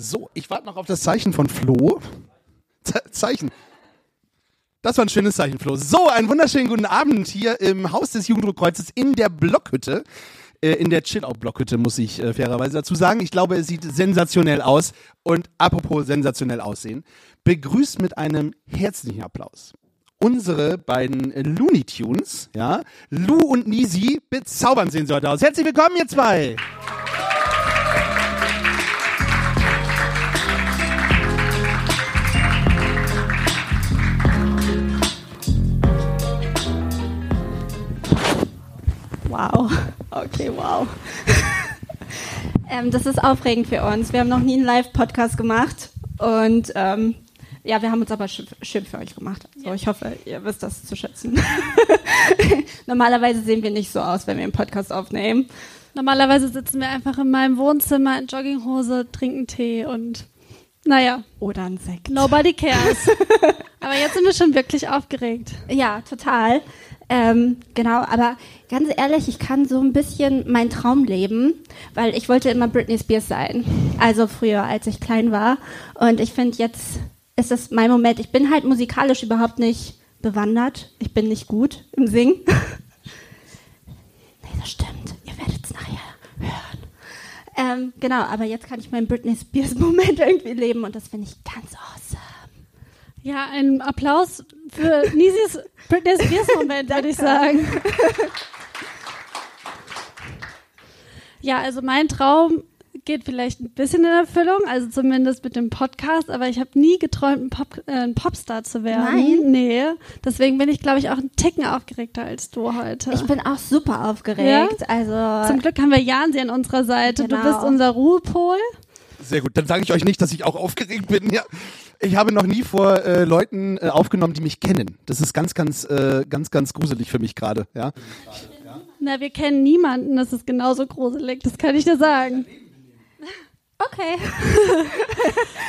So, ich warte noch auf das Zeichen von Flo. Ze Zeichen. Das war ein schönes Zeichen, Flo. So, einen wunderschönen guten Abend hier im Haus des Jugenddruckkreuzes in der Blockhütte. Äh, in der Chill-Out-Blockhütte, muss ich äh, fairerweise dazu sagen. Ich glaube, es sieht sensationell aus. Und apropos sensationell aussehen, begrüßt mit einem herzlichen Applaus unsere beiden Looney Tunes, ja. Lou und Nisi bezaubern sehen sie heute aus. Herzlich willkommen, ihr zwei! Wow. Okay, wow. ähm, das ist aufregend für uns. Wir haben noch nie einen Live-Podcast gemacht und ähm, ja, wir haben uns aber schön für euch gemacht. Also ich hoffe, ihr wisst das zu schätzen. Normalerweise sehen wir nicht so aus, wenn wir einen Podcast aufnehmen. Normalerweise sitzen wir einfach in meinem Wohnzimmer in Jogginghose, trinken Tee und naja. Oder ein Sekt. Nobody cares. aber jetzt sind wir schon wirklich aufgeregt. Ja, total. Ähm, genau, aber ganz ehrlich, ich kann so ein bisschen mein Traum leben, weil ich wollte immer Britney Spears sein. Also früher, als ich klein war. Und ich finde, jetzt ist es mein Moment. Ich bin halt musikalisch überhaupt nicht bewandert. Ich bin nicht gut im Singen. nee, das stimmt. Ihr werdet es nachher hören. Ähm, genau, aber jetzt kann ich meinen Britney Spears-Moment irgendwie leben und das finde ich ganz awesome. Ja, ein Applaus für Nisis Britney Spears-Moment, würde ich sagen. ja, also mein Traum geht vielleicht ein bisschen in Erfüllung, also zumindest mit dem Podcast, aber ich habe nie geträumt, ein, Pop, äh, ein Popstar zu werden. Nein. Nee. Deswegen bin ich, glaube ich, auch ein Ticken aufgeregter als du heute. Ich bin auch super aufgeregt. Ja? Also Zum Glück haben wir Jansi an unserer Seite. Genau. Du bist unser Ruhepol. Sehr gut. Dann sage ich euch nicht, dass ich auch aufgeregt bin. Ja. Ich habe noch nie vor äh, Leuten äh, aufgenommen, die mich kennen. Das ist ganz, ganz, äh, ganz, ganz gruselig für mich gerade. Ja. Na, wir kennen niemanden. Das ist genauso gruselig. Das kann ich dir sagen. Okay.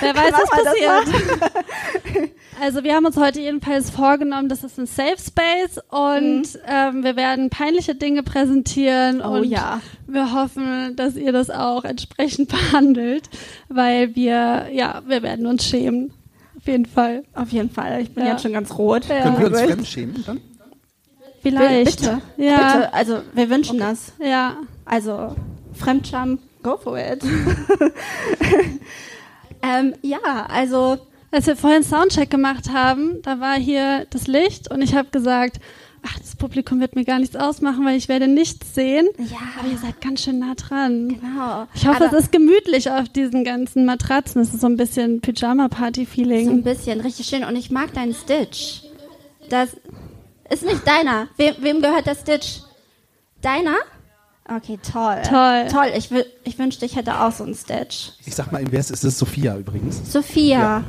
Wer weiß, was passiert. also wir haben uns heute jedenfalls vorgenommen, das ist ein Safe Space und mhm. ähm, wir werden peinliche Dinge präsentieren oh, und ja. wir hoffen, dass ihr das auch entsprechend behandelt, weil wir, ja, wir werden uns schämen. Auf jeden Fall. Auf jeden Fall. Ich bin ja. jetzt schon ganz rot. Ja. Können wir uns fremd schämen dann? Vielleicht. Bitte. Ja. Bitte. Also wir wünschen okay. das. Ja. Also Fremdscham Go for it. ähm, ja, also als wir vorhin Soundcheck gemacht haben, da war hier das Licht und ich habe gesagt, ach, das Publikum wird mir gar nichts ausmachen, weil ich werde nichts sehen. Ja. Aber ihr seid ganz schön nah dran. Genau. Ich hoffe, Aber es ist gemütlich auf diesen ganzen Matratzen. Es ist so ein bisschen Pyjama-Party-Feeling. So ein bisschen, richtig schön. Und ich mag deinen Stitch. Das ist nicht deiner. Wem, wem gehört der Stitch? Deiner? Okay, toll. Toll. Toll. Ich, ich wünschte, ich hätte auch so einen Stitch. Ich sag mal, wer ist es? Ist Sophia übrigens. Sophia. Ja.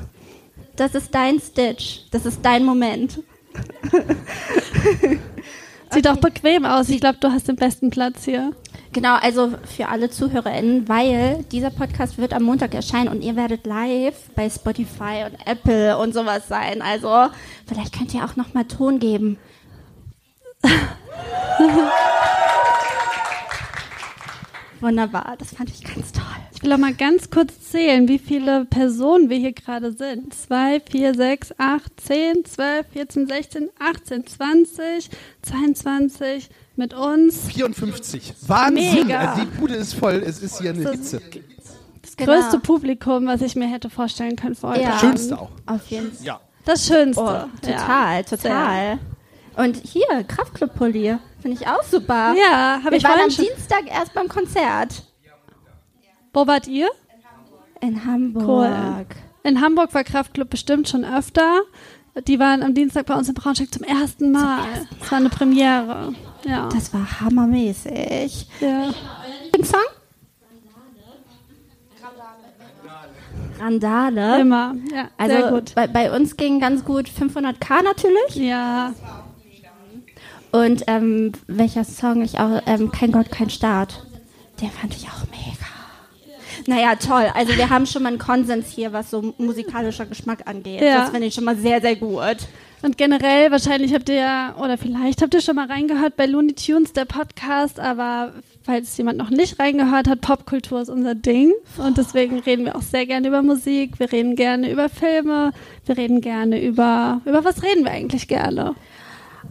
Das ist dein Stitch. Das ist dein Moment. Sieht okay. auch bequem aus. Ich glaube, du hast den besten Platz hier. Genau, also für alle ZuhörerInnen, weil dieser Podcast wird am Montag erscheinen und ihr werdet live bei Spotify und Apple und sowas sein. Also vielleicht könnt ihr auch nochmal Ton geben. Wunderbar, das fand ich ganz toll. Ich will auch mal ganz kurz zählen, wie viele Personen wir hier gerade sind. 2, 4, 6, 8, 10, 12, 14, 16, 18, 20, 22 mit uns. 54. Wahnsinn! Mega. Die Bude ist voll, es ist hier eine das Hitze. Das genau. größte Publikum, was ich mir hätte vorstellen können für heute. Ja. Das Schönste auch. Auf jeden Fall. Ja. Das Schönste. Oh, total, ja. total. Und hier, Kraftclub-Pulli. Finde ich auch super. Ja, habe ich waren am schon. Dienstag erst beim Konzert. Wo wart ihr? In Hamburg. Cool. In Hamburg war Kraftclub bestimmt schon öfter. Die waren am Dienstag bei uns in Braunschweig zum ersten Mal. Zum ersten Mal. Das war eine Premiere. Ja. Das war hammermäßig. Ja. Song? Randale. Immer, ja. Also sehr gut. Bei, bei uns ging ganz gut 500k natürlich. Ja. Und ähm, welcher Song ich auch, ähm, Kein Gott, kein Staat. Den fand ich auch mega. Naja, toll. Also wir haben schon mal einen Konsens hier, was so musikalischer Geschmack angeht. Ja. Das finde ich schon mal sehr, sehr gut. Und generell, wahrscheinlich habt ihr ja, oder vielleicht habt ihr schon mal reingehört bei Looney Tunes, der Podcast, aber falls jemand noch nicht reingehört hat, Popkultur ist unser Ding. Und deswegen reden wir auch sehr gerne über Musik, wir reden gerne über Filme, wir reden gerne über, über was reden wir eigentlich gerne?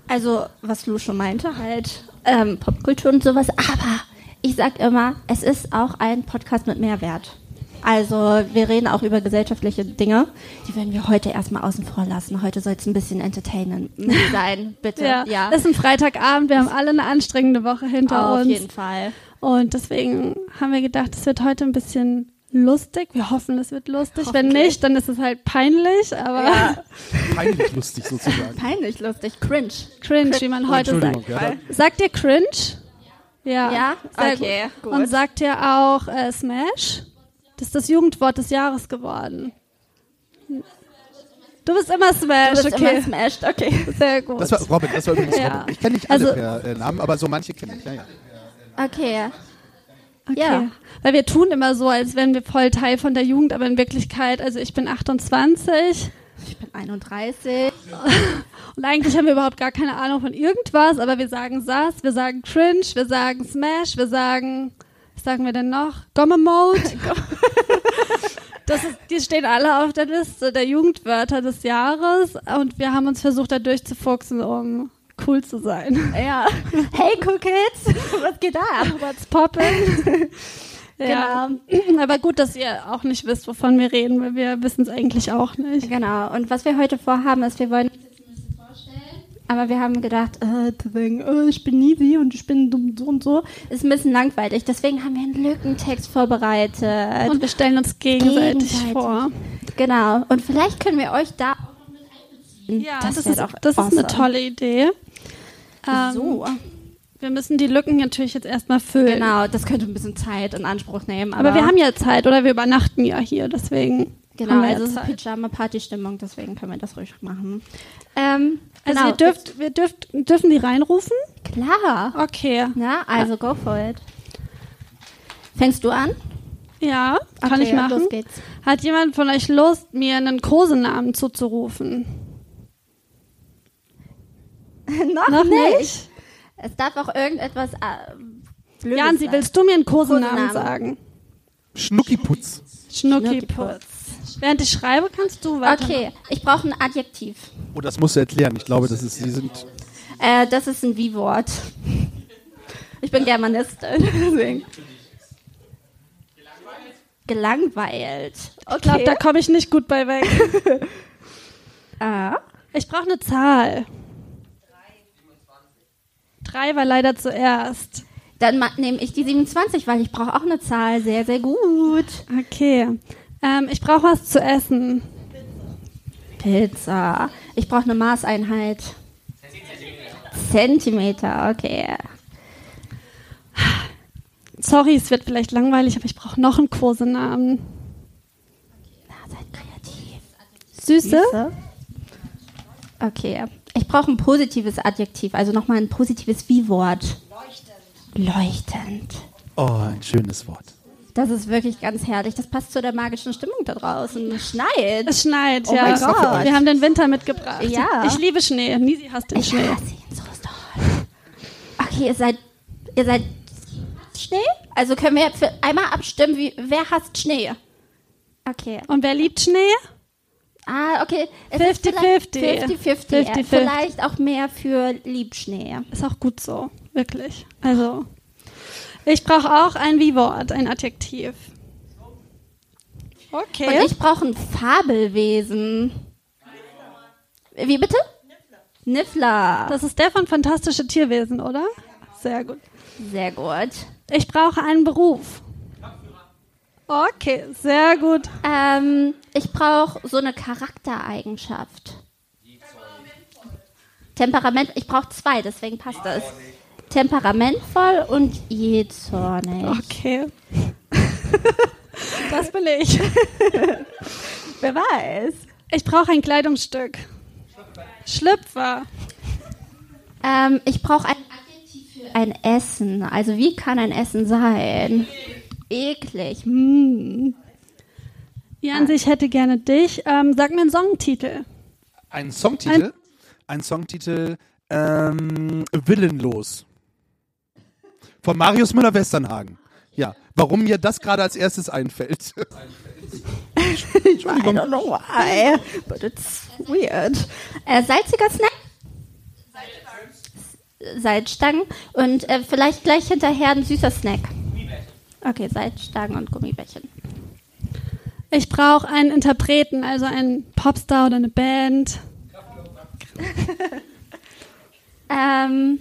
Also, was Lu schon meinte, halt ähm, Popkultur und sowas. Aber ich sag immer, es ist auch ein Podcast mit Mehrwert. Also, wir reden auch über gesellschaftliche Dinge. Die werden wir heute erstmal außen vor lassen. Heute soll es ein bisschen entertainend sein, bitte. Ja, ja. Es ist ein Freitagabend, wir haben alle eine anstrengende Woche hinter Auf uns. Auf jeden Fall. Und deswegen haben wir gedacht, es wird heute ein bisschen lustig. Wir hoffen, es wird lustig. Wenn nicht, dann ist es halt peinlich, aber Ja. Peinlich lustig sozusagen. Peinlich lustig, cringe. cringe, wie man heute Entschuldigung, sagt. ja. Sagt ihr cringe? Ja. Ja? sehr Okay, gut. Und sagt ihr auch äh, Smash? Das ist das Jugendwort des Jahres geworden. Du bist immer Smash, Du bist okay. immer smashed, okay. Sehr gut. Das war Robin, das war übrigens Ja. Robin. Ich kenne nicht alle Also- per äh, Namen, aber so manche kenne ich. Ja, ja. Okay. Okay. Ja. Weil wir tun immer so, als wären wir voll Teil von der Jugend, aber in Wirklichkeit, also ich bin 28 Ich bin 31. und eigentlich haben wir überhaupt gar keine Ahnung von irgendwas, aber wir sagen Sass, wir sagen Cringe, wir sagen Smash, wir sagen, was sagen wir denn noch? Gomme Mode. Das ist, die stehen alle auf der Liste der Jugendwörter des Jahres und wir haben uns versucht, da durchzufuchsen, um cool zu sein. Ja. Hey, cool Kids. Was geht da? What's poppin'? ja. Aber gut, dass ihr auch nicht wisst, wovon wir reden, weil wir wissen es eigentlich auch nicht. Genau. Und was wir heute vorhaben, ist, wir wollen uns jetzt ein bisschen vorstellen. Aber wir haben gedacht, äh, oh, ich bin Nisi und ich bin dumm so und so, ist ein bisschen langweilig. Deswegen haben wir einen Lückentext vorbereitet. Und wir stellen uns gegenseitig, Gegenseitig. vor. genau. Und vielleicht können wir euch da auch noch mit einbeziehen. Ja, das, das, ist, doch das ist eine awesome. tolle Idee. Ähm, So. Wir müssen die Lücken natürlich jetzt erstmal füllen. Genau, das könnte ein bisschen Zeit in Anspruch nehmen. Aber, Aber wir haben ja Zeit oder wir übernachten ja hier, deswegen. Genau, also es ist. Pyjama-Party-Stimmung, deswegen können wir das ruhig machen. Ähm, Also genau. ihr dürft, wir dürft, dürfen die reinrufen? Klar. Okay. Na, also go for it. Fängst du an? Ja, kann Okay, ich machen. Los geht's. Hat jemand von euch Lust, mir einen Kosenamen zuzurufen? Noch, Noch nicht. nicht? Es darf auch irgendetwas äh, Blödes Jansi, sein. willst du mir einen Kosenamen, Kosenamen. sagen? Schnuckiputz. Schnuckiputz. Während ich schreibe, kannst du weiter. Okay, ich brauche ein Adjektiv. Oh, das musst du erklären. Ich glaube, das ist, sie sind. Äh, das ist ein Wie-Wort. Ich bin Germanistin. Deswegen. Gelangweilt. Okay. Ich glaube, da komme ich nicht gut bei weg. ah. Ich brauche eine Zahl. Drei war leider zuerst. Dann nehme ich die 27, weil ich brauche auch eine Zahl. Sehr, sehr gut. Okay. Ähm, ich brauche was zu essen. Pizza. Ich brauche eine Maßeinheit. Zentimeter, okay. Sorry, es wird vielleicht langweilig, aber ich brauche noch einen Kosenamen. Na, seid kreativ. Süße? Süße. Okay. Ich brauche ein positives Adjektiv, also nochmal ein positives Wie-Wort. Leuchtend. Leuchtend. Oh, ein schönes Wort. Das ist wirklich ganz herrlich. Das passt zu der magischen Stimmung da draußen. Es schneit. Es schneit, Oh ja. Gott. Wir haben den Winter mitgebracht. Ja. Ich liebe Schnee. Nisi hasst den Ich Schnee. hasse ihn so doll. Okay, ihr seid, ihr seid Schnee? Also können wir für einmal abstimmen, wie, wer hasst Schnee? Okay. Und wer liebt Schnee? Ah, okay. Es 50-50. ist vielleicht 50-50. 50-50. Vielleicht auch mehr für Liebschnee. Ist auch gut so, wirklich. Also, ich brauche auch ein Wie-Wort, ein Adjektiv. Okay. Und ich brauche ein Fabelwesen. Wie bitte? Niffler. das ist der von Fantastische Tierwesen, oder? Sehr gut. Sehr gut. Ich brauche einen Beruf. Okay, sehr gut. Ähm, ich brauche so eine Charaktereigenschaft. Temperament, ich brauche zwei, deswegen passt das. Temperamentvoll und jähzornig. Okay. das bin ich. Wer weiß. Ich brauche ein Kleidungsstück. Schlüpfer. Ähm, ich brauche ein Adjektiv für ein Essen. Also wie kann ein Essen sein? Eklig. Hm. Jansi, ich hätte gerne dich. Ähm, sag mir einen Songtitel. Ein Songtitel. Ein Songtitel. Ähm, Willenlos. Von Marius Müller-Westernhagen. Ja, warum mir das gerade als erstes einfällt. I don't know why, but it's weird. Äh, salziger Snack? Salzstangen und äh, vielleicht gleich hinterher ein süßer Snack. Okay, Salzstangen und Gummibärchen. Ich brauche einen Interpreten, also einen Popstar oder eine Band. Ähm,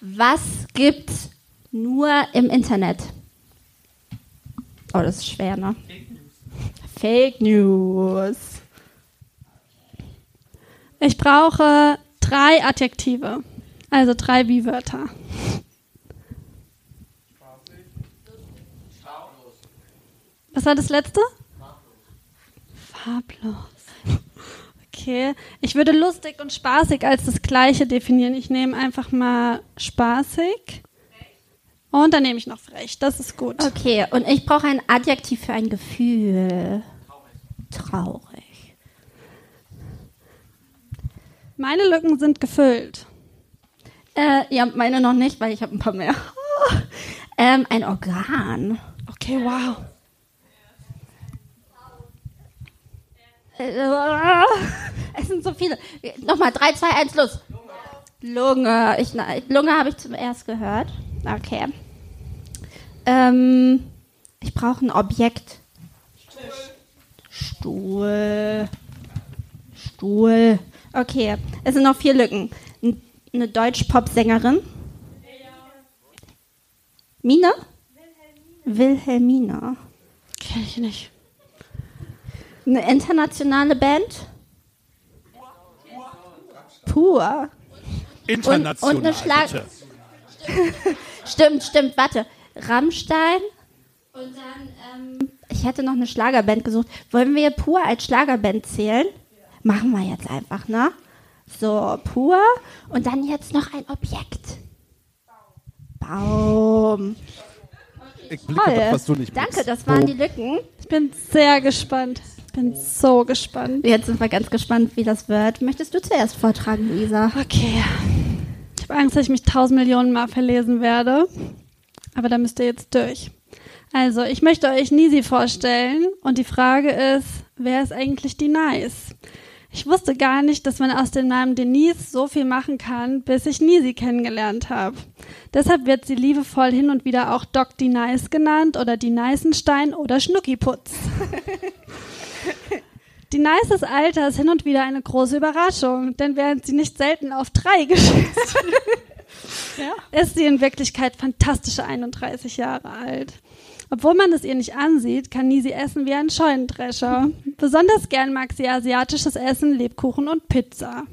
was gibt's nur im Internet? Oh, das ist schwer, ne? Fake News. Ich brauche drei Adjektive, also drei Wie-Wörter. Was war das letzte? Farblos. Okay, ich würde lustig und spaßig als das gleiche definieren. Ich nehme einfach mal spaßig. Und dann nehme ich noch frech. Das ist gut. Okay, und ich brauche ein Adjektiv für ein Gefühl. Traurig. Meine Lücken sind gefüllt. Äh, ja, meine noch nicht, weil ich habe ein paar mehr. ähm, ein Organ. Okay, wow. Es sind so viele. Nochmal, 3, 2, 1, los. Lunge. Ich, Lunge habe ich zum erst gehört. Okay. Ähm, ich brauche ein Objekt. Stuhl. Stuhl. Okay, es sind noch vier Lücken. Eine Deutsch-Pop-Sängerin. Mina? Wilhelmina. Kenn ich nicht. Eine internationale Band? Pur. International. und eine Schlag- bitte. Stimmt, stimmt, warte. Rammstein. Und dann, ähm, ich hätte noch eine Schlagerband gesucht. Wollen wir Pur als Schlagerband zählen? Machen wir jetzt einfach, ne? So, Pur. Und dann jetzt noch ein Objekt. Baum. Ich blicke Toll. was du nicht Danke, blickst. das waren die Lücken. Ich bin sehr gespannt. Ich bin so gespannt. Jetzt sind wir ganz gespannt, wie das wird. Möchtest du zuerst vortragen, Luisa? Okay. Ich habe Angst, dass ich mich tausend Millionen Mal verlesen werde. Aber da müsst ihr jetzt durch. Also, ich möchte euch Nisi vorstellen und die Frage ist, wer ist eigentlich die Nice? Ich wusste gar nicht, dass man aus dem Namen Denise so viel machen kann, bis ich Nisi kennengelernt habe. Deshalb wird sie liebevoll hin und wieder auch Doc die Nice genannt oder die Neißenstein oder Schnuckiputz. Die Nices Alter ist hin und wieder eine große Überraschung, denn während sie nicht selten auf drei geschätzt ist sie in Wirklichkeit fantastische 31 Jahre alt. Obwohl man es ihr nicht ansieht, kann Nisi essen wie ein Scheunendrescher. Besonders gern mag sie asiatisches Essen, Lebkuchen und Pizza.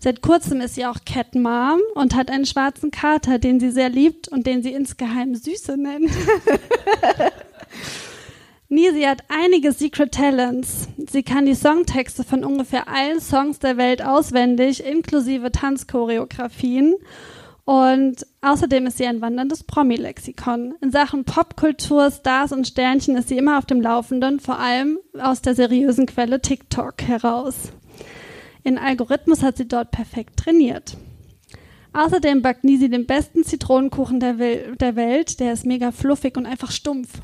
Seit kurzem ist sie auch Cat Mom und hat einen schwarzen Kater, den sie sehr liebt und den sie insgeheim Süße nennt. Nisi hat einige Secret Talents. Sie kann die Songtexte von ungefähr allen Songs der Welt auswendig, inklusive Tanzchoreografien. Und außerdem ist sie ein wanderndes Promi-Lexikon. In Sachen Popkultur, Stars und Sternchen ist sie immer auf dem Laufenden, vor allem aus der seriösen Quelle TikTok heraus. In Algorithmus hat sie dort perfekt trainiert. Außerdem backt Nisi den besten Zitronenkuchen der, Wel der Welt. Der ist mega fluffig und einfach stumpf.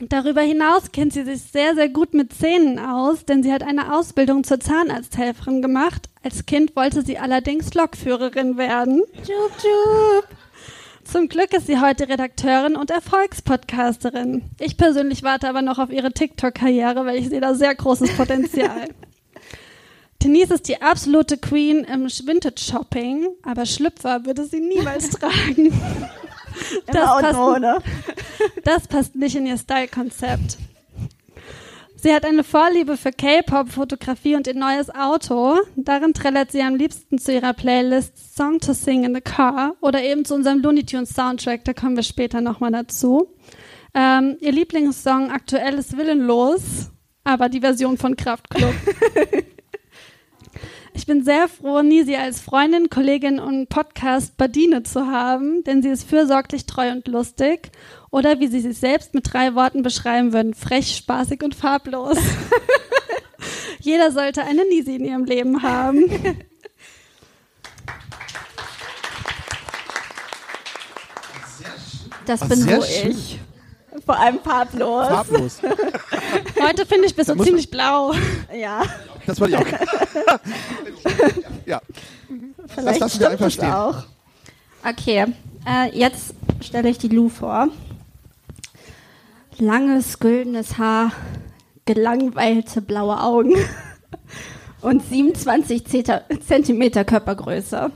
Darüber hinaus kennt sie sich sehr, sehr gut mit Zähnen aus, denn sie hat eine Ausbildung zur Zahnarzthelferin gemacht. Als Kind wollte sie allerdings Lokführerin werden. Jup, jup. Zum Glück ist sie heute Redakteurin und Erfolgspodcasterin. Ich persönlich warte aber noch auf ihre TikTok-Karriere, weil ich sehe da sehr großes Potenzial. Denise ist die absolute Queen im Vintage-Shopping, aber Schlüpfer würde sie niemals tragen. Das passt, ohne. das passt nicht in ihr Style-Konzept. Sie hat eine Vorliebe für K-Pop, Fotografie und ihr neues Auto. Darin trällert sie am liebsten zu ihrer Playlist Song to Sing in the Car oder eben zu unserem Looney Tunes Soundtrack, da kommen wir später nochmal dazu. Ähm, ihr Lieblingssong aktuell ist Willenlos, aber die Version von Kraftklub. Ich bin sehr froh, Nisi als Freundin, Kollegin und Podcast Badine zu haben, denn sie ist fürsorglich, treu und lustig. Oder wie sie sich selbst mit drei Worten beschreiben würden, frech, spaßig und farblos. Jeder sollte eine Nisi in ihrem Leben haben. Das Ach, bin nur ich. Vor allem farblos. Farblos. Heute finde ich, bist du ziemlich blau. Ja, Das wollte ich auch. ja. vielleicht lassen wir einfach stehen. auch. Okay, äh, jetzt stelle ich die Lou vor. Langes, güldenes Haar, gelangweilte blaue Augen und 27 Zeta- Zentimeter Körpergröße.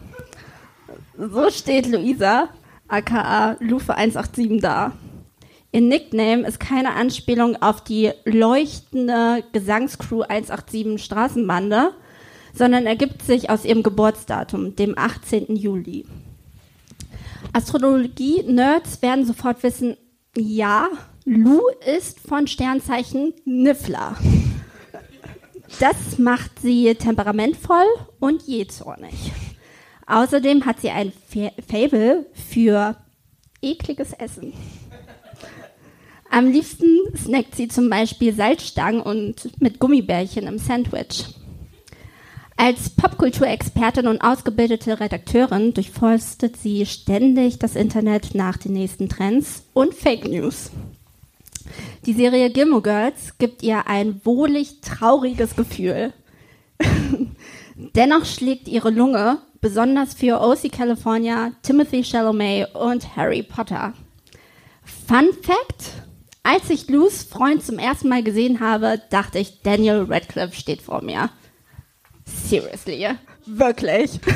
So steht Luisa, aka Lufe 187 da. Ihr Nickname ist keine Anspielung auf die leuchtende Gesangscrew 187 Straßenbande, sondern ergibt sich aus ihrem Geburtsdatum, dem 18. Juli. Astrologie-Nerds werden sofort wissen, ja, Lu ist von Sternzeichen Niffler. Das macht sie temperamentvoll und jähzornig. Außerdem hat sie ein Fa- Fable für ekliges Essen. Am liebsten snackt sie zum Beispiel Salzstangen und mit Gummibärchen im Sandwich. Als Popkulturexpertin und ausgebildete Redakteurin durchforstet sie ständig das Internet nach den nächsten Trends und Fake News. Die Serie Gilmore Girls gibt ihr ein wohlig trauriges Gefühl. Dennoch schlägt ihre Lunge besonders für OC California, Timothy Chalamet und Harry Potter. Fun Fact: Als ich Lus Freund zum ersten Mal gesehen habe, dachte ich, Daniel Radcliffe steht vor mir. Seriously, wirklich.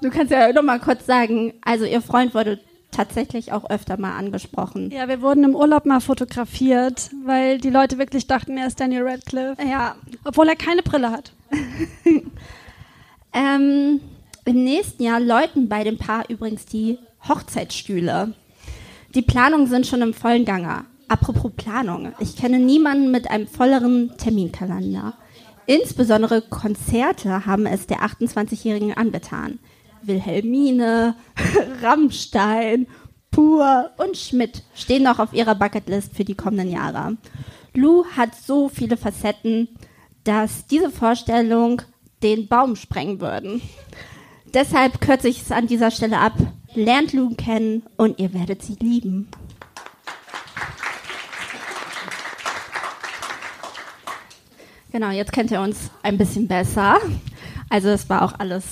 Du kannst ja noch mal kurz sagen, also ihr Freund wurde tatsächlich auch öfter mal angesprochen. Ja, wir wurden im Urlaub mal fotografiert, weil die Leute wirklich dachten, er ist Daniel Radcliffe. Ja, Obwohl er keine Brille hat. Ähm, Im nächsten Jahr läuten bei dem Paar übrigens die Hochzeitsstühle. Die Planungen sind schon im vollen Gange. Apropos Planung, ich kenne niemanden mit einem volleren Terminkalender. Insbesondere Konzerte haben es der 28-Jährigen angetan. Wilhelmine, Rammstein, Pur und Schmidt stehen noch auf ihrer Bucketlist für die kommenden Jahre. Lou hat so viele Facetten, dass diese Vorstellung den Baum sprengen würden. Deshalb kürze ich es an dieser Stelle ab. Lernt Lou kennen und ihr werdet sie lieben. Genau, jetzt kennt ihr uns ein bisschen besser. Also es war auch alles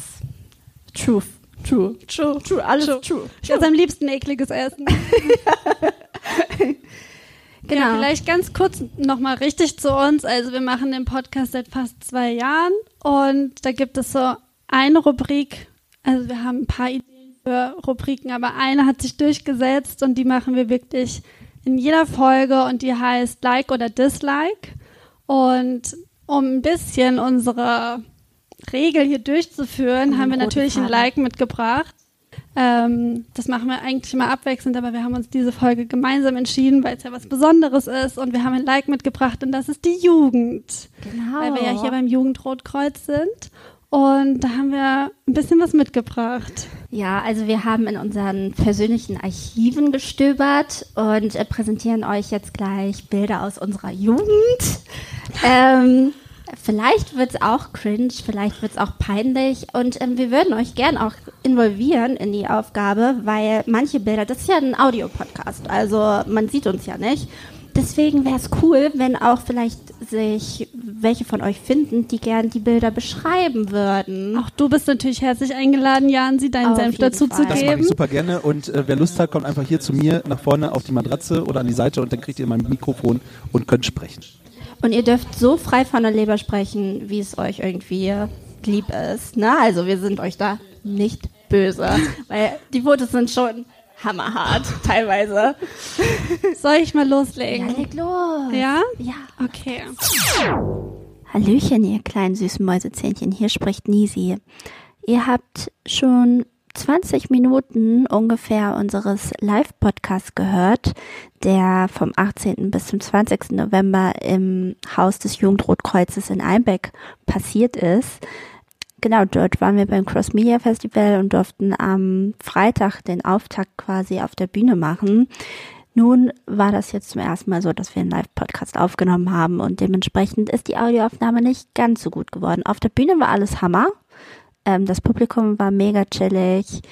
true, true, True. true, alles True. true. Ich esse am liebsten ekliges Essen. Genau. Ja, vielleicht ganz kurz nochmal richtig zu uns. Also wir machen den Podcast seit fast zwei Jahren und da gibt es so eine Rubrik. Also wir haben ein paar Ideen für Rubriken, aber eine hat sich durchgesetzt und die machen wir wirklich in jeder Folge und die heißt Like oder Dislike. Und um ein bisschen unsere Regel hier durchzuführen, Um haben wir natürlich ein Faden. Like mitgebracht. Ähm, das machen wir eigentlich immer abwechselnd, aber wir haben uns diese Folge gemeinsam entschieden, weil es ja was Besonderes ist und wir haben ein Like mitgebracht und das ist die Jugend. Genau. Weil wir ja hier beim Jugendrotkreuz sind und da haben wir ein bisschen was mitgebracht. Ja, also wir haben in unseren persönlichen Archiven gestöbert und äh, präsentieren euch jetzt gleich Bilder aus unserer Jugend. Ähm, vielleicht wird's auch cringe, vielleicht wird's auch peinlich und ähm, wir würden euch gern auch involvieren in die Aufgabe, weil manche Bilder, das ist ja ein Audiopodcast, also man sieht uns ja nicht. Deswegen wäre es cool, wenn auch vielleicht sich welche von euch finden, die gern die Bilder beschreiben würden. Auch du bist natürlich herzlich eingeladen, Jan, sie deinen Auf Senf dazu Fall. zu Das mache geben. ich super gerne und äh, wer Lust hat, kommt einfach hier zu mir nach vorne auf die Matratze oder an die Seite und dann kriegt ihr mein Mikrofon und könnt sprechen. Und ihr dürft so frei von der Leber sprechen, wie es euch irgendwie lieb ist. Ne? Also wir sind euch da nicht böse, weil die Fotos sind schon hammerhart teilweise. Soll ich mal Ja, loslegen? leg los. Ja? Ja. Okay. Hallöchen, ihr kleinen süßen Mäusezähnchen. Hier spricht Nisi. Ihr habt schon 20 Minuten ungefähr unseres Live-Podcasts gehört, der vom 18. bis zum 20. November im Haus des Jugendrotkreuzes in Einbeck passiert ist. Genau, dort waren wir beim Cross Media Festival und durften am Freitag den Auftakt quasi auf der Bühne machen. Nun war das jetzt zum ersten Mal so, dass wir einen Live-Podcast aufgenommen haben und dementsprechend ist die Audioaufnahme nicht ganz so gut geworden. Auf der Bühne war alles Hammer. Ähm, das Publikum war mega chillig.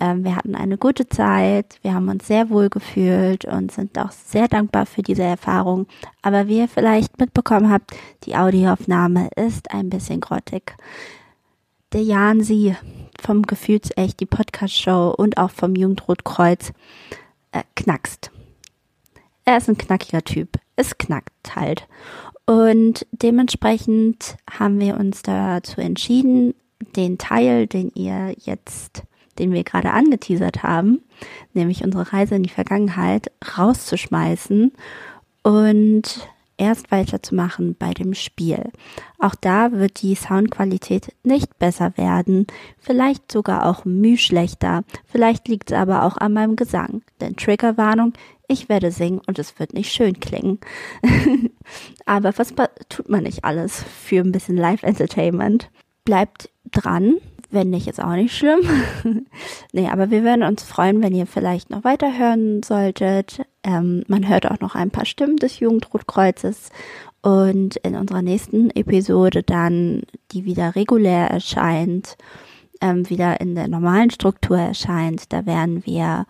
Ähm, wir hatten eine gute Zeit, wir haben uns sehr wohl gefühlt und sind auch sehr dankbar für diese Erfahrung. Aber wie ihr vielleicht mitbekommen habt, die Audioaufnahme ist ein bisschen grottig. Der Jan Sie vom Gefühlsecht, die Podcast-Show und auch vom Jugendrotkreuz äh, knackst. Er ist ein knackiger Typ. Es knackt halt. Und dementsprechend haben wir uns dazu entschieden, den Teil, den ihr jetzt, den wir gerade angeteasert haben, nämlich unsere Reise in die Vergangenheit, rauszuschmeißen und erst weiterzumachen bei dem Spiel. Auch da wird die Soundqualität nicht besser werden, vielleicht sogar auch müh schlechter, vielleicht liegt es aber auch an meinem Gesang. Denn Triggerwarnung, ich werde singen und es wird nicht schön klingen. aber was tut man nicht alles für ein bisschen Live-Entertainment? Bleibt dran, wenn nicht, ist auch nicht schlimm. nee, aber wir würden uns freuen, wenn ihr vielleicht noch weiterhören solltet. Ähm, man hört auch noch ein paar Stimmen des Jugendrotkreuzes. Und in unserer nächsten Episode dann, die wieder regulär erscheint, ähm, wieder in der normalen Struktur erscheint, da werden wir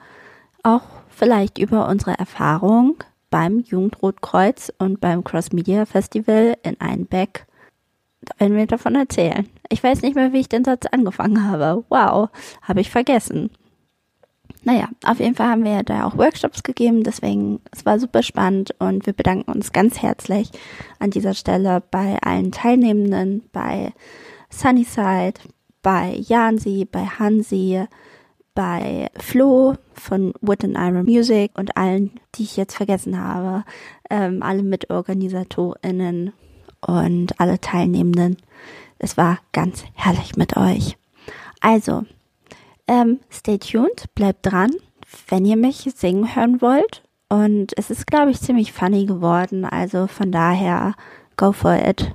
auch vielleicht über unsere Erfahrung beim Jugendrotkreuz und beim Cross Media Festival in Einbeck werden wir davon erzählen. Ich weiß nicht mehr, wie ich den Satz angefangen habe. Wow, habe ich vergessen. Naja, auf jeden Fall haben wir da auch Workshops gegeben, deswegen, es war super spannend und wir bedanken uns ganz herzlich an dieser Stelle bei allen Teilnehmenden, bei Sunnyside, bei Jansi, bei Hansi, bei Flo von Wood and Iron Music und allen, die ich jetzt vergessen habe, ähm, alle MitorganisatorInnen und alle Teilnehmenden. Es war ganz herrlich mit euch. Also, ähm, stay tuned, bleibt dran, wenn ihr mich singen hören wollt. Und es ist, glaube ich, ziemlich funny geworden. Also von daher, go for it.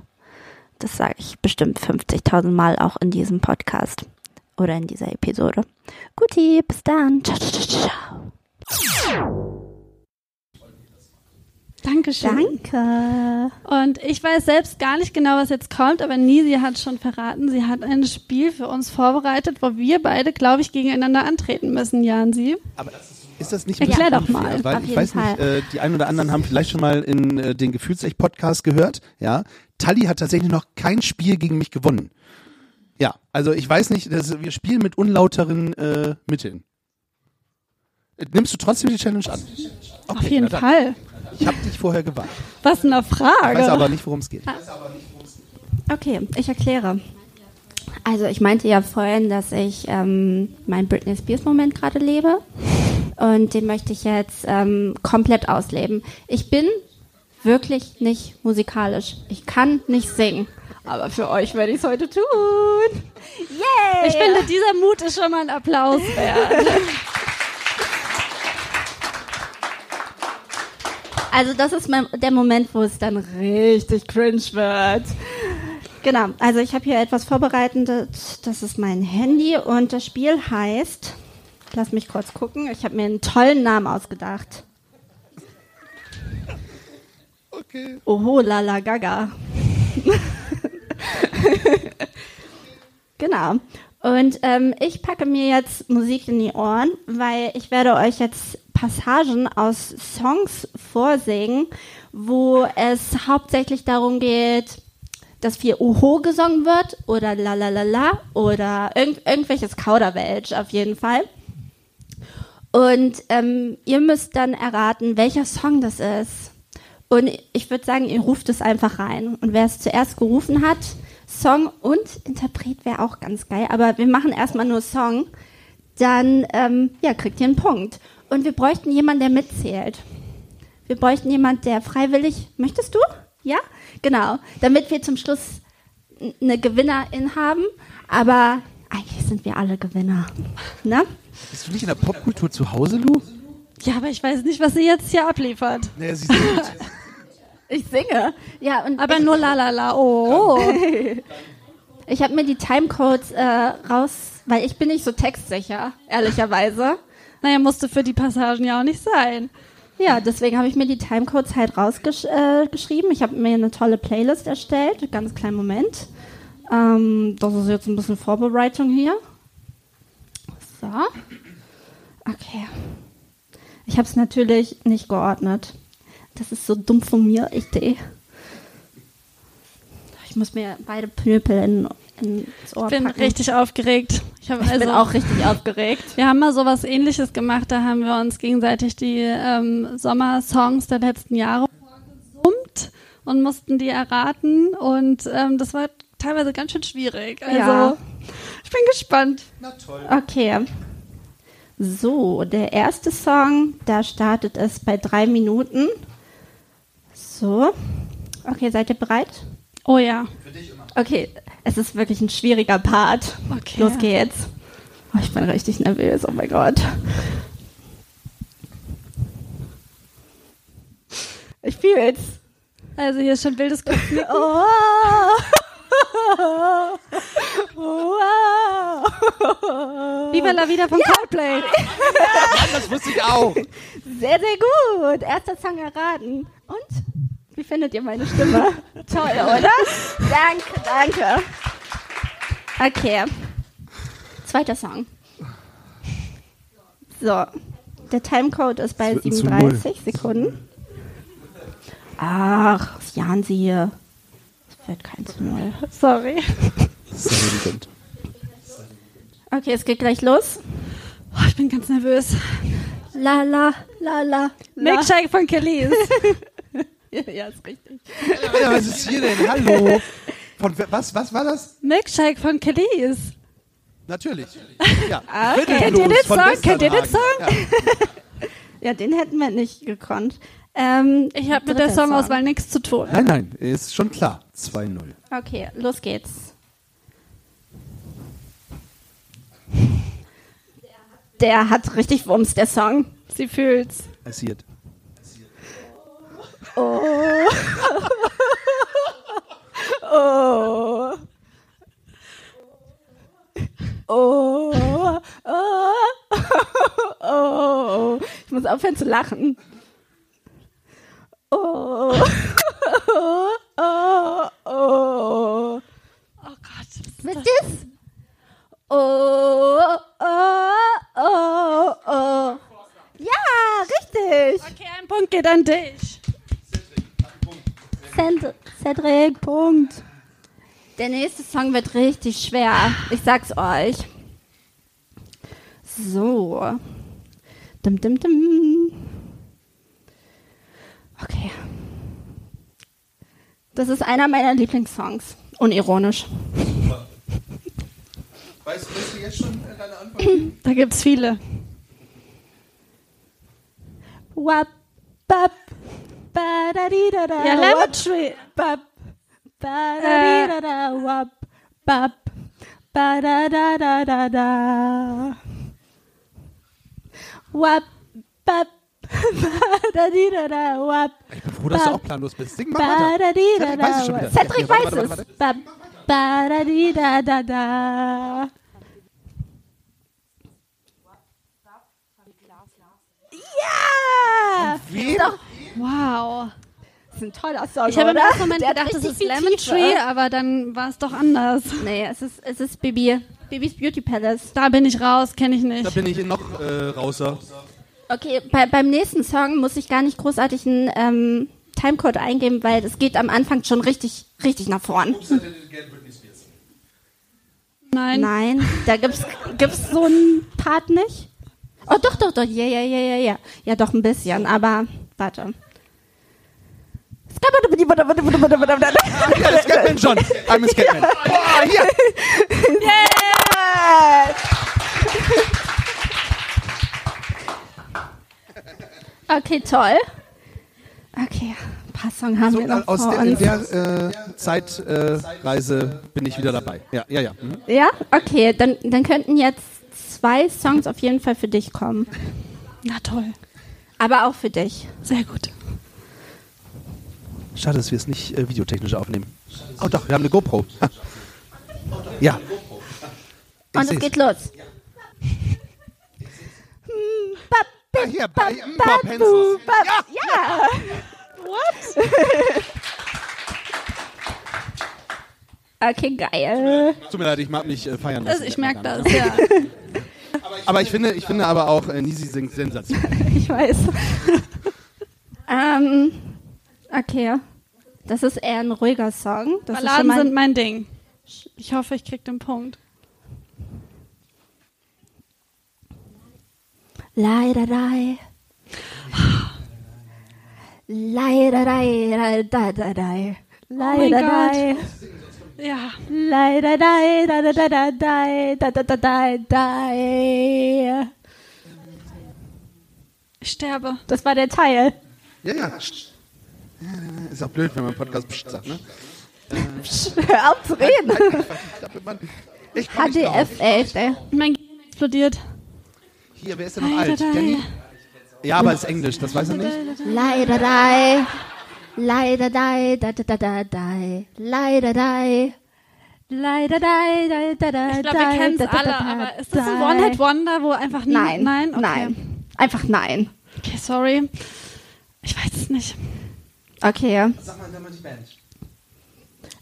Das sage ich bestimmt 50.000 Mal auch in diesem Podcast oder in dieser Episode. Guti, bis dann. Ciao, ciao, ciao. Dankeschön. Danke. Und ich weiß selbst gar nicht genau, was jetzt kommt, aber Nisi hat schon verraten, sie hat ein Spiel für uns vorbereitet, wo wir beide, glaube ich, gegeneinander antreten müssen, Jansi. Aber das ist, ist das nicht Erklär doch mal. Weil ich weiß Fall. nicht, äh, die einen oder anderen haben vielleicht schon mal in äh, den Gefühlsecht-Podcast gehört. Ja, Tali hat tatsächlich noch kein Spiel gegen mich gewonnen. Ja, also ich weiß nicht, das, wir spielen mit unlauteren äh, Mitteln. Nimmst du trotzdem die Challenge an? Okay, Auf jeden Fall. Ich habe dich vorher gewarnt. Was eine Frage. Ich weiß aber nicht, worum es geht. Okay, ich erkläre. Also ich meinte ja vorhin, dass ich ähm, meinen Britney Spears Moment gerade lebe und den möchte ich jetzt ähm, komplett ausleben. Ich bin wirklich nicht musikalisch. Ich kann nicht singen. Aber für euch werde ich es heute tun. Yay! Ich finde, dieser Mut ist schon mal ein Applaus wert. Also das ist mein, der Moment, wo es dann richtig cringe wird. Genau, also ich habe hier etwas vorbereitet. Das ist mein Handy und das Spiel heißt, lass mich kurz gucken, ich habe mir einen tollen Namen ausgedacht. Okay. Oho, lala gaga. genau. Und ähm, ich packe mir jetzt Musik in die Ohren, weil ich werde euch jetzt Passagen aus Songs vorsingen, wo es hauptsächlich darum geht, dass viel Oho gesungen wird oder la la la la oder irgend, irgendwelches Kauderwelsch auf jeden Fall. Und ähm, ihr müsst dann erraten, welcher Song das ist. Und ich würde sagen, ihr ruft es einfach rein. Und wer es zuerst gerufen hat, Song und Interpret wäre auch ganz geil. Aber wir machen erstmal nur Song. Dann ähm, ja, kriegt ihr einen Punkt. Und wir bräuchten jemanden, der mitzählt. Wir bräuchten jemanden, der freiwillig. Möchtest du? Ja? Genau. Damit wir zum Schluss eine Gewinnerin haben. Aber eigentlich sind wir alle Gewinner. Ne? Bist du nicht in der Popkultur zu Hause, Lu? Ja, aber ich weiß nicht, was sie jetzt hier abliefert. Naja, sie singt. ich singe. Ja, und aber nur la la la. Oh. ich habe mir die Timecodes äh, raus, weil ich bin nicht so textsicher, ehrlicherweise. Naja, musste für die Passagen ja auch nicht sein. Ja, deswegen habe ich mir die Timecodes halt rausgeschrieben. Äh, ich habe mir eine tolle Playlist erstellt. Ganz kleinen Moment. Ähm, das ist jetzt ein bisschen Vorbereitung hier. So. Okay. Ich habe es natürlich nicht geordnet. Das ist so dumm von mir, Idee. Ich muss mir beide Knüppel in, ins Ohr Ich bin packen. richtig aufgeregt. Ich, ich also, bin auch richtig aufgeregt. Wir haben mal sowas ähnliches gemacht, da haben wir uns gegenseitig die ähm, Sommersongs der letzten Jahre vorgesummt und mussten die erraten und ähm, das war teilweise ganz schön schwierig. Also Ja. ich bin gespannt. Na toll. Okay. So, der erste Song, da startet es bei drei Minuten. So. Okay, seid ihr bereit? Oh ja. Okay, es ist wirklich ein schwieriger Part. Okay. Los geht's. Oh, ich bin richtig nervös, oh mein Gott. Ich fühl's. Also hier ist schon wildes Kopfnicken. Oh. Oh. Viva la vida von Coldplay. Das wusste ich auch. Sehr, sehr gut. Erster Song erraten. Und? Wie findet ihr meine Stimme? Toll, oder? danke, danke. Okay. Zweiter Song. So. Der Timecode ist bei Es wird ein zu 37 Sekunden. Ach, was jahen Sie hier? Es wird kein zu Null. Sorry. Okay, es geht gleich los. Oh, ich bin ganz nervös. La la, la la. la. Milkshake von Kellys. Ja, ist richtig. Ja, was ist hier denn? Hallo. Von, was, was war das? Milkshake von Kellys. Natürlich. Ja. okay. Viertelblues Kennt ihr den Song? Kennt ihr den Westernhagen. Ja. Ja, den hätten wir nicht gekonnt. Ähm, Ich habe mit der Songauswahl nichts zu tun. Nein, nein, ist schon klar. 2-0. Okay, los geht's. Der hat richtig Wumms, der Song. Sie fühlt's. Passiert. Oh. Oh. Oh. Oh. Ich muss aufhören zu lachen. Oh. Oh. Oh. Oh. Oh Gott. Wisst ihr's? Oh, oh, oh, oh. Ja, richtig. Okay, ein Punkt geht an dich. Ced- Cedric, Punkt. Der nächste Song wird richtig schwer. Ich sag's euch. So. Dim, dim, dim. Okay. Das ist einer meiner Lieblingssongs. Unironisch. Weißt, weißt du jetzt schon deine Antwort? Da gibt's viele. Wap, bap, Ja, Lemon bap, ba, da, di, da, da, wap, bap, ba, da, da, da, da, da. Wap, bap, ba, da, di, da, da, wap, Ich bin froh, dass du auch planlos bist. Sing mal ba, weiter. da, di, da, Cedric weiß es Ja, Bap, ba, da, di, da, da, da. Ja! Doch, Wow. das ist ein toller Song, Ich habe im oder? ersten Moment Der hat gedacht, das richtig ist viel Lemon Tiefe. Tree, aber dann war es doch anders. Nee, es ist, es ist Bibi. Bibis Beauty Palace. Da bin ich raus, kenne ich Da nicht. bin ich noch äh, rauser. Okay, bei, beim nächsten Song muss ich gar nicht großartig einen ähm, Timecode eingeben, weil es geht am Anfang schon richtig, richtig nach vorn. Nein. Nein, da gibt's, gibt's so einen Part nicht. Oh, doch, doch, doch, ja, ja, ja, ja, ja. Ja, doch ein bisschen, aber warte. Ja, das Scatman schon. I'm a Scatman. Boah, hier. Okay, toll. Okay, ein paar Songs haben So, wir noch aus vor der, uns. der äh, Zeitreise bin ich wieder dabei. Ja, ja, ja. Mhm. Ja, okay, dann, dann könnten jetzt zwei Songs auf jeden Fall für dich kommen. Na toll. Aber auch für dich. Sehr gut. Schade, dass wir es nicht äh, videotechnisch aufnehmen. Oh doch, wir haben eine GoPro. Ha. Ja. Ich Und es geht los. Ah, hier, bei ähm, Bob Hensel. Ja. ja. Okay, geil. Tut mir leid, ich mag mich äh, feiern lassen. Also ich merke das, ja. Aber ich finde, ich finde aber auch, äh, Nisi singt sensationell. Ich weiß. ähm, Okay. Das ist eher ein ruhiger Song. Das Balladen sind mein Ding. Ich hoffe, ich krieg den Punkt. Leiderei. Leider leiderei, leiderei. Oh ja. Leiderei, leiderei, leiderei. Ich sterbe. Das war der Teil. Ja, ja. Psst. Ist auch blöd, wenn man Podcast Psst sagt, ne? Hör auf zu reden. Ich. HDF, echt, ey. Mein Gehirn explodiert. Hier, wer ist denn noch alt? Danny? Ja, aber ist Englisch, das weiß er nicht. Leider dei. Leider dei, da da da da dei. Leider dei. Leider dei, da da da Ich glaube, wir kennen es alle, aber ist das ein One-Hit-Wonder, wo einfach. Nein, Nein? Okay. nein. Einfach nein. Okay, sorry. Ich weiß es nicht. Okay. Sag mal, sag mal die Band.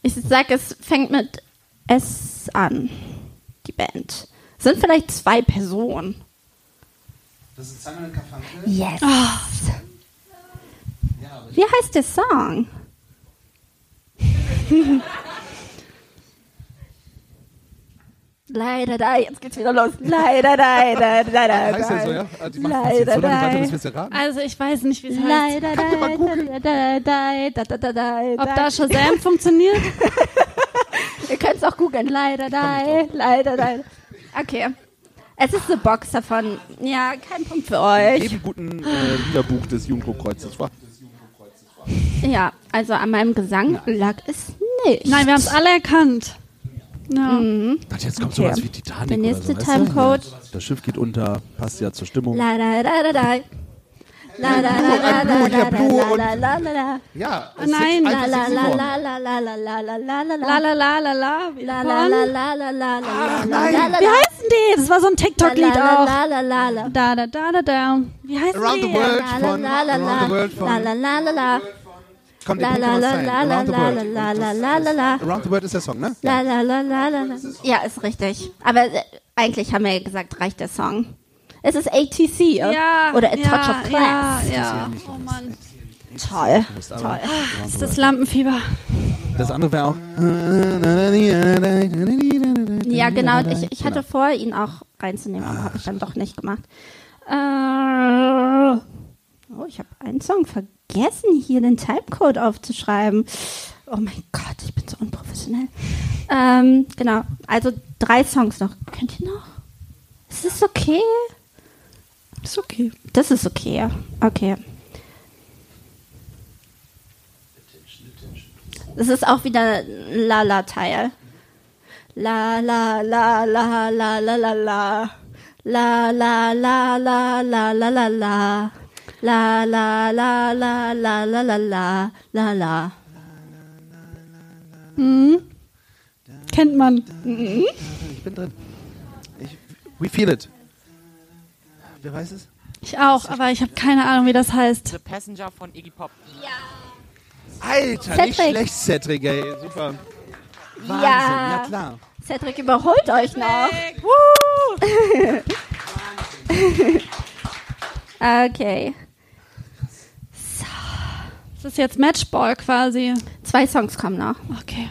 Ich sag, es fängt mit S an. Die Band. Sind vielleicht zwei Personen. Das ist Simon Garfunkel. Yes. Ja, aber Wie heißt der Song? Leider da, jetzt geht's wieder los. Leider da, da, da, da. heißt der so, ja? Ah, Die macht das jetzt weiter, dei. bis wir es erraten. Also, ich weiß nicht, wie es heißt. Leider da, da, da, da, da, da, da, Ob da. da Shazam funktioniert? Ihr könnt es auch googeln. Leider da, leider da. Okay. Es ist The Boxer von. Ja, kein Punkt für euch. Jedem guten äh, Liederbuch des Jugendkreuzes war. Ja, also an meinem Gesang lag es nicht. Nein, wir haben es alle erkannt. Ja. Ich dachte, jetzt kommt Okay. sowas wie Titanic Der oder nächste so, weißt du? Timecode. Das Schiff geht unter, passt ja zur Stimmung. La la la la la. La la la la la la la la la la la. Ja, Oh nein, La la la la la la la la la la la La la la la la. Wie La von- la la la la la la nein. la la Wie heißen die? Das war so ein la TikTok-Lied la auch. la la la la Da, da, da, da, da. Wie heißen Around die? the World La la von, la la Around the World la la von, la la la kommt der La la la la la Around the la World. la la la la la Around the World ist der Song, ne? La la la la la la. Ja, ist richtig. Aber äh, eigentlich haben wir ja gesagt, reicht der Song. Es ist ATC äh? Ja. oder A ja, Touch of Class. Ja, ja. Oh Mann. Toll. Das ist das Lampenfieber. das andere wäre auch. Ja, genau. Ich, ich hatte vor, ihn auch reinzunehmen, aber habe ich dann doch nicht gemacht. Äh, oh, ich habe einen Song vergessen, hier den Typecode aufzuschreiben. Oh mein Gott, ich bin so unprofessionell. Ähm, genau. Also drei Songs noch. Könnt ihr noch? Ist das okay? Ist okay. Das ist okay. Okay. Das ist auch wieder La-La-Teil. La la la la la la la la. La la la la la la la la. La la la la la la la la la la. Mhm. Kennt man. Ich bin drin. Ich, we feel it. Wer weiß es? Ich auch, aber ich habe keine Ahnung, wie das heißt. The Passenger von Iggy Pop. Alter, nicht Cedric. schlecht, Cedric, ey. Super. Wahnsinn, Ja. ja klar. Cedric überholt euch noch. okay. Das ist jetzt Matchball quasi. Zwei Songs kommen noch. Okay.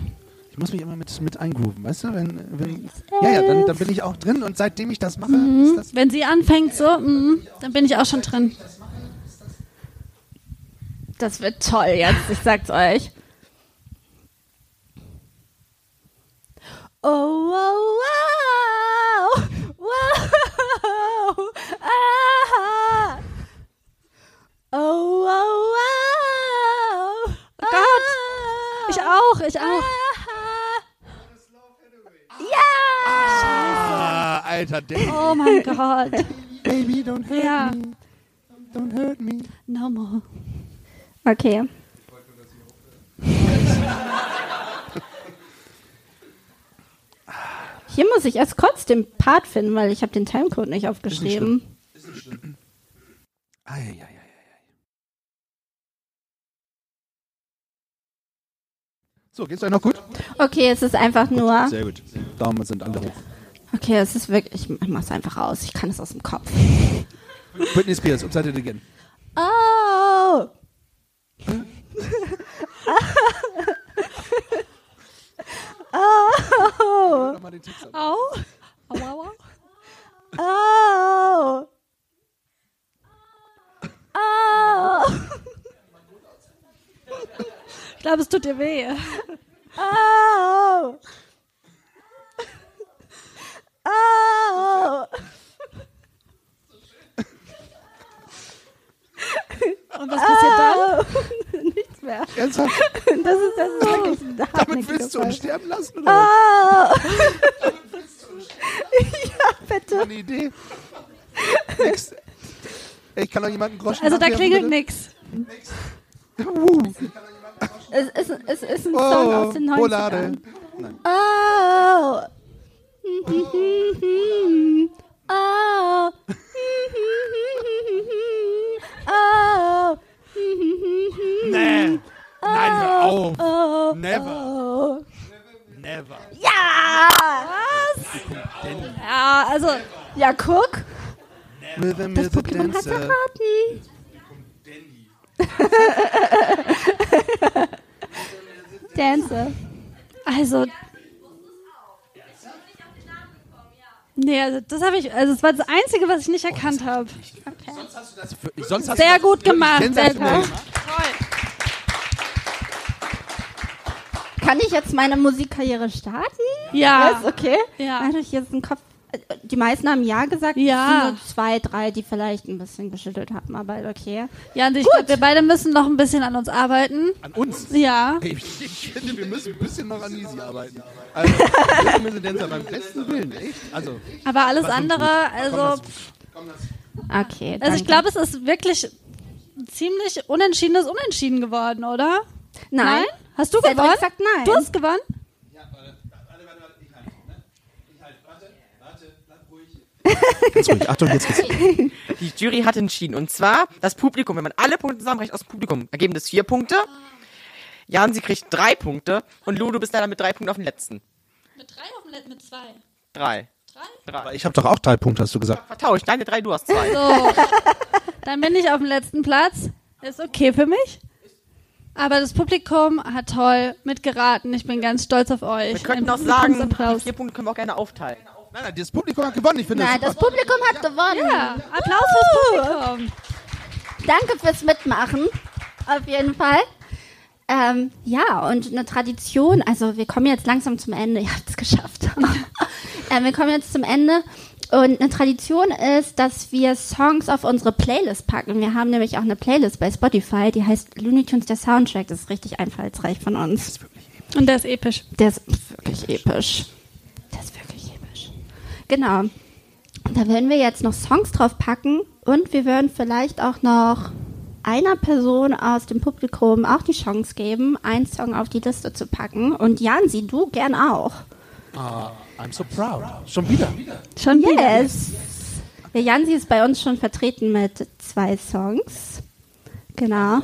Ich muss mich immer mit, mit eingrooven, weißt du? Wenn, wenn, ja, ja, dann, dann bin ich auch drin und seitdem ich das mache, ist das Wenn sie anfängt so, mhm, dann bin ich auch schon drin. Das wird toll jetzt, ich sag's euch. Oh, wow, wow, wow, ah. Oh, wow, wow. Ich auch, ich auch. Ja! Ah, Alter, Ding. Oh mein Gott. Baby, don't hurt Ja. me. Don't hurt me. No more. Okay. Hier muss ich erst kurz den Part finden, weil ich habe den Timecode nicht aufgeschrieben. Ei, ei, ei, ei. So, geht's euch noch gut? Okay, es ist einfach nur. Sehr gut. Daumen sind alle hoch. Okay, es ist wirklich, ich mach's einfach aus. Ich kann es aus dem Kopf. Britney Spears, upside it again. Oh! oh! Au. Au, au, au. Oh! Oh! Ich glaube, es tut dir weh. Oh! Oh! Und was passiert dann? Oh! Nichts mehr. Ernsthaft? Das ist, das ist wirklich ein Damit hartnäckiger willst du uns sterben lassen? Oder? Oh! ja, bitte. Eine Idee? Nix. Ich kann doch jemanden Groschen Also da klingelt bitte? nix. Uh, Es ist, es ist ein Song aus den 90ern. Roulade. Oh! Oh! Oh! Nee. Nein, hör auf. Oh! Never. Oh! Never. Ja! Ja, also Ja, guck. Rhythm Das is a Publikum hat's dancer. erraten. Dance. Also. Nee, also das habe ich, also das war das Einzige, was ich nicht erkannt habe. Sonst hast du das wirklich- sonst hast Sehr du das gut gemacht. Kann ich jetzt meine Musikkarriere starten? Ja. Was? Okay. Ja. Hatte ich jetzt einen Kopf. Die meisten haben Ja gesagt. Ja. Es sind nur zwei, drei, die vielleicht ein bisschen geschüttelt haben, aber okay. Ja, und ich glaube, wir beide müssen noch ein bisschen an uns arbeiten. An uns. Ja. Ich, ich finde, wir müssen ein bisschen noch an Easy arbeiten. Also, dancer beim besten Willen, echt. Also, Aber alles andere, Komm, also, das- Okay. also ich glaube, es ist wirklich ein ziemlich unentschiedenes Unentschieden geworden, oder? Nein. Hast du Cedric gewonnen? sagt nein. Du hast gewonnen? Ganz ruhig. Achtung, jetzt geht's. Die Jury hat entschieden. Und zwar das Publikum, wenn man alle Punkte zusammenrechnet aus dem Publikum, ergeben das vier Punkte. Jan, sie kriegt drei Punkte. Und Lu, du bist leider mit drei Punkten auf dem letzten. Mit drei auf dem mit zwei. Drei. Aber ich habe doch auch drei Punkte, hast du gesagt. Vertauscht. Deine drei, du hast zwei. So. Dann bin ich auf dem letzten Platz. Ist okay für mich. Aber das Publikum hat toll mitgeraten. Ich bin ganz stolz auf euch. Wir könnten auch sagen, die vier Punkte können wir auch gerne aufteilen. Nein, nein, das Publikum hat gewonnen. Ich finde Nein, das das Publikum hat gewonnen. Ja, Applaus fürs Publikum. Danke fürs Mitmachen. Auf jeden Fall. Ähm, ja, und eine Tradition, also wir kommen jetzt langsam zum Ende, ihr habt es geschafft. ähm, wir kommen jetzt zum Ende. Und eine Tradition ist, dass wir Songs auf unsere Playlist packen. Wir haben nämlich auch eine Playlist bei Spotify, die heißt Looney Tunes der Soundtrack. Das ist richtig einfallsreich von uns. Und der ist episch. Der ist wirklich episch. Der ist wirklich episch. Genau. Da werden wir jetzt noch Songs drauf packen und wir würden vielleicht auch noch einer Person aus dem Publikum auch die Chance geben, einen Song auf die Liste zu packen. Und Jansi, du gern auch. Ah, I'm so proud. Schon wieder. Schon wieder. Yes. Der Jansi ist bei uns schon vertreten mit zwei Songs. Genau.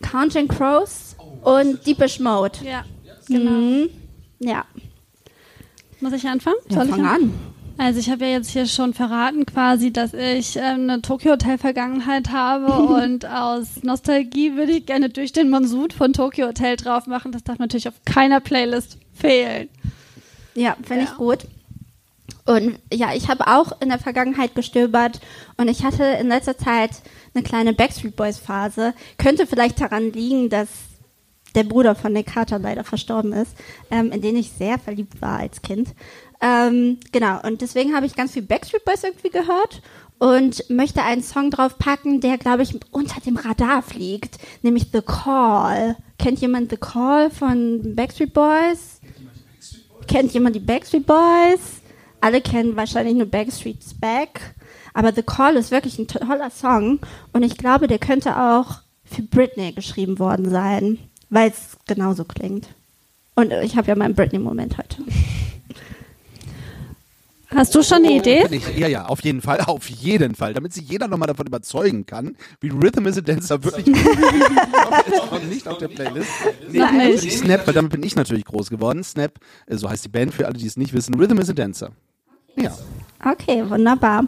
Counting Crows und Deepish Mode. Ja, genau. Mhm. Ja. Muss ich anfangen? ja Soll ich fang an. Also ich habe ja jetzt hier schon verraten quasi, dass ich ähm, eine Tokyo Hotel Vergangenheit habe und aus Nostalgie würde ich gerne durch den Monsud von Tokyo Hotel drauf machen. Das darf natürlich auf keiner Playlist fehlen. Ja, finde ich gut. Und ja, ich habe auch in der Vergangenheit gestöbert und ich hatte in letzter Zeit eine kleine Backstreet Boys Phase. Könnte vielleicht daran liegen, dass der Bruder von Nick Carter leider verstorben ist, ähm, in den ich sehr verliebt war als Kind. Ähm, genau, und deswegen habe ich ganz viel Backstreet Boys irgendwie gehört und möchte einen Song drauf packen, der, glaube ich, unter dem Radar fliegt, nämlich The Call. Kennt jemand The Call von Backstreet Boys? Kennt jemand die Backstreet Boys? Alle kennen wahrscheinlich nur Backstreet's Back. Aber The Call ist wirklich ein toller Song. Und ich glaube, der könnte auch für Britney geschrieben worden sein, weil es genauso klingt. Und ich habe ja meinen Britney-Moment heute. Hast du schon eine Idee? Bin ich, ja, ja, auf jeden Fall, auf jeden Fall. Damit sich jeder nochmal davon überzeugen kann, wie Rhythm is a Dancer wirklich ist noch nicht auf der Playlist. Nee, natürlich Snap, weil damit bin ich natürlich groß geworden. Snap, äh, so heißt die Band für alle, die es nicht wissen. Rhythm is a Dancer. Ja. Okay, wunderbar.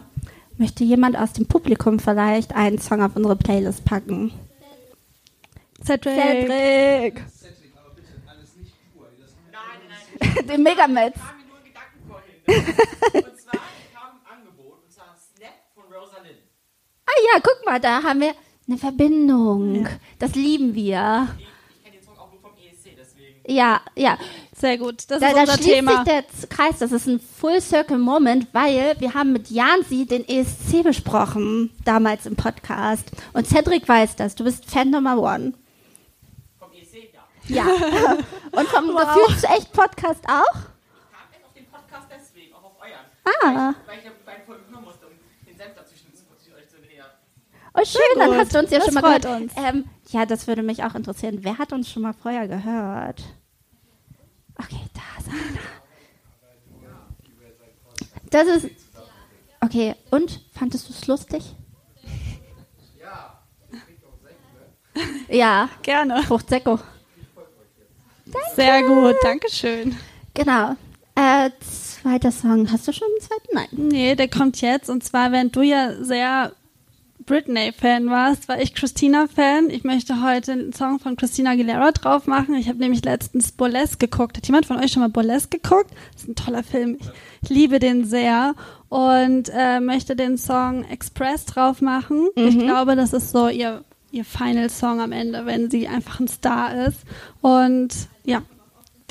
Möchte jemand aus dem Publikum vielleicht einen Song auf unsere Playlist packen? Cedric. Cedric! Den Megamix. kam mir nur Gedanken vorhin. Und zwar kam ein Angebot, und zwar Snap von Rosalind. Ah ja, guck mal, da haben wir eine Verbindung. Das lieben wir. Ich kenne den Song auch nur vom ESC, deswegen. Ja, ja. Sehr gut. Das Da, ist da unser schließt Thema. sich der Kreis. Das ist ein Full Circle Moment, weil wir haben mit Jansi den ESC besprochen, damals im Podcast. Und Cedric weiß das. Du bist Fan Nummer One. Ja. Und vom Gefühls echt Podcast auch? Ich kam jetzt auf den Podcast deswegen, auch auf euren. Ah. Weil ich ja die beiden Folgen hören musste, um den Senf dazwischen zu euch zu nähern. Oh, schön, dann hast du uns ja Das schon mal freut gehört. uns. Ähm, ja, das würde mich auch interessieren. Wer hat uns schon mal vorher gehört? Okay, da ist einer. Das ist. Okay, und? Fandest du es lustig? Ja. Ja, Gerne. Fruchtsäcko. Sehr gut. Dankeschön. Genau. Äh, zweiter Song. Hast du schon einen zweiten? Nein. Nee, der kommt jetzt. Und zwar, während du ja sehr Britney-Fan warst, war ich Christina-Fan. Ich möchte heute einen Song von Christina Aguilera drauf machen. Ich habe nämlich letztens Burlesque geguckt. Hat jemand von euch schon mal Burlesque geguckt? Das ist ein toller Film. Ich, liebe den sehr und äh, möchte den Song Express drauf machen. Ich glaube, das ist so ihr, ihr Final-Song am Ende, wenn sie einfach ein Star ist. Und ja,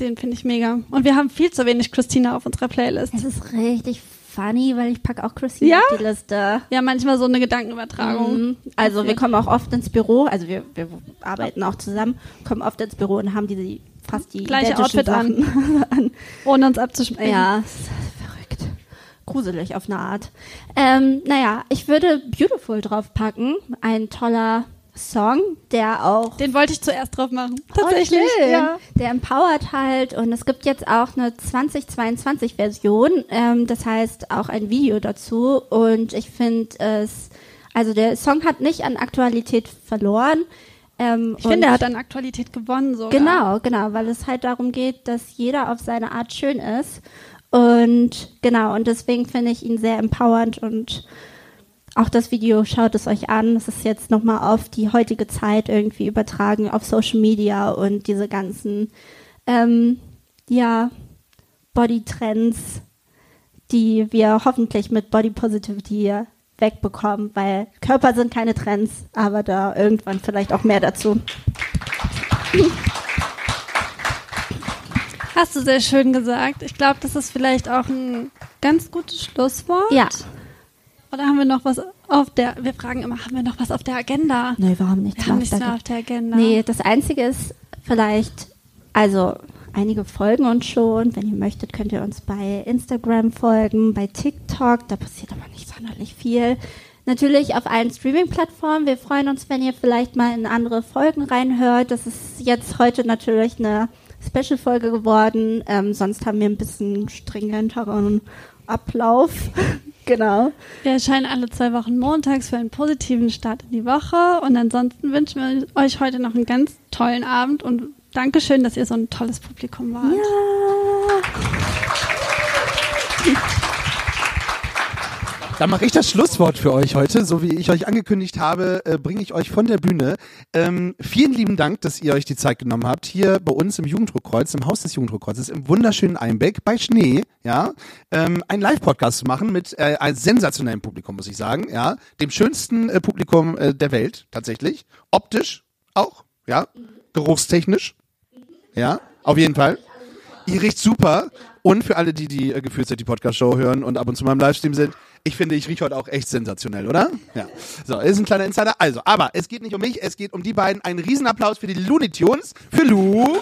den finde ich mega. Und wir haben viel zu wenig Christina auf unserer Playlist. Es ist richtig funny, weil ich packe auch Christine Ja? auf die Liste. Ja, manchmal so eine Gedankenübertragung. Mhm. Also Okay. wir kommen auch oft ins Büro, also wir, wir arbeiten auch zusammen, kommen oft ins Büro und haben die fast die Gleiche Outfit an. Sachen an. Ohne uns abzuschmecken. Ja, verrückt. Gruselig auf eine Art. Ähm, naja, ich würde Beautiful draufpacken. Ein toller Song, der auch Den wollte ich zuerst drauf machen. Tatsächlich. Oh, ja. Der empowert halt und es gibt jetzt auch eine 2022-Version, ähm, das heißt auch ein Video dazu und ich finde es, also der Song hat nicht an Aktualität verloren. Ähm, Ich finde, er hat an Aktualität gewonnen sogar. Genau, genau, weil es halt darum geht, dass jeder auf seine Art schön ist. Und genau, und deswegen finde ich ihn sehr empowernd und auch das Video, schaut es euch an. Es ist jetzt nochmal auf die heutige Zeit irgendwie übertragen, auf Social Media und diese ganzen, ähm, ja, Body-Trends, die wir hoffentlich mit Body Positivity wegbekommen, weil Körper sind keine Trends, aber da irgendwann vielleicht auch mehr dazu. Hast du sehr schön gesagt. Ich glaube, das ist vielleicht auch ein ganz gutes Schlusswort. Ja. Oder haben wir noch was auf der, wir fragen immer, haben wir noch was auf der Agenda? Nee, wir haben nichts Wir haben nichts auf mehr der auf der Agenda. Nee, das Einzige ist vielleicht, also einige folgen uns schon. Wenn ihr möchtet, könnt ihr uns bei Instagram folgen, bei TikTok. Da passiert aber nicht sonderlich viel. Natürlich auf allen Streaming-Plattformen. Wir freuen uns, wenn ihr vielleicht mal in andere Folgen reinhört. Das ist jetzt heute natürlich eine Special-Folge geworden. Ähm, sonst haben wir ein bisschen stringenteren Ablauf. genau. Wir erscheinen alle zwei Wochen montags für einen positiven Start in die Woche. Und ansonsten wünschen wir euch heute noch einen ganz tollen Abend und Dankeschön, dass ihr so ein tolles Publikum wart. Dann mache ich das Schlusswort für euch heute. So wie ich euch angekündigt habe, äh, bringe ich euch von der Bühne. Ähm, vielen lieben Dank, dass ihr euch die Zeit genommen habt, hier bei uns im Jugenddruckkreuz, im Haus des Jugenddruckkreuzes, im wunderschönen Einbeck bei Schnee, ja, ähm, einen Live-Podcast zu machen mit äh, einem sensationellen Publikum, muss ich sagen, ja, dem schönsten äh, Publikum äh, der Welt tatsächlich, optisch auch, ja, geruchstechnisch, ja, auf jeden Fall. Ihr riecht super. Und für alle, die die äh, gefühlt die Podcast-Show hören und ab und zu mal im Livestream sind, ich finde, ich rieche heute auch echt sensationell, oder? Ja. So, ist ein kleiner Insider. Also, aber es geht nicht um mich, es geht um die beiden. Ein Riesenapplaus für die Looney Tunes, für Lou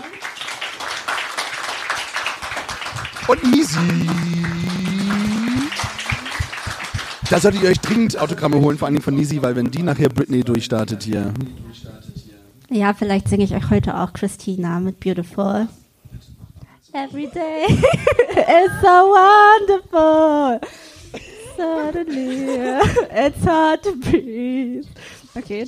und Nisi. Da solltet ihr euch dringend Autogramme holen, vor allem von Nisi, weil wenn die nachher Britney durchstartet hier. Ja, vielleicht singe ich euch heute auch Christina mit Beautiful. Every day is so wonderful. Suddenly, uh, it's hard to breathe. Okay.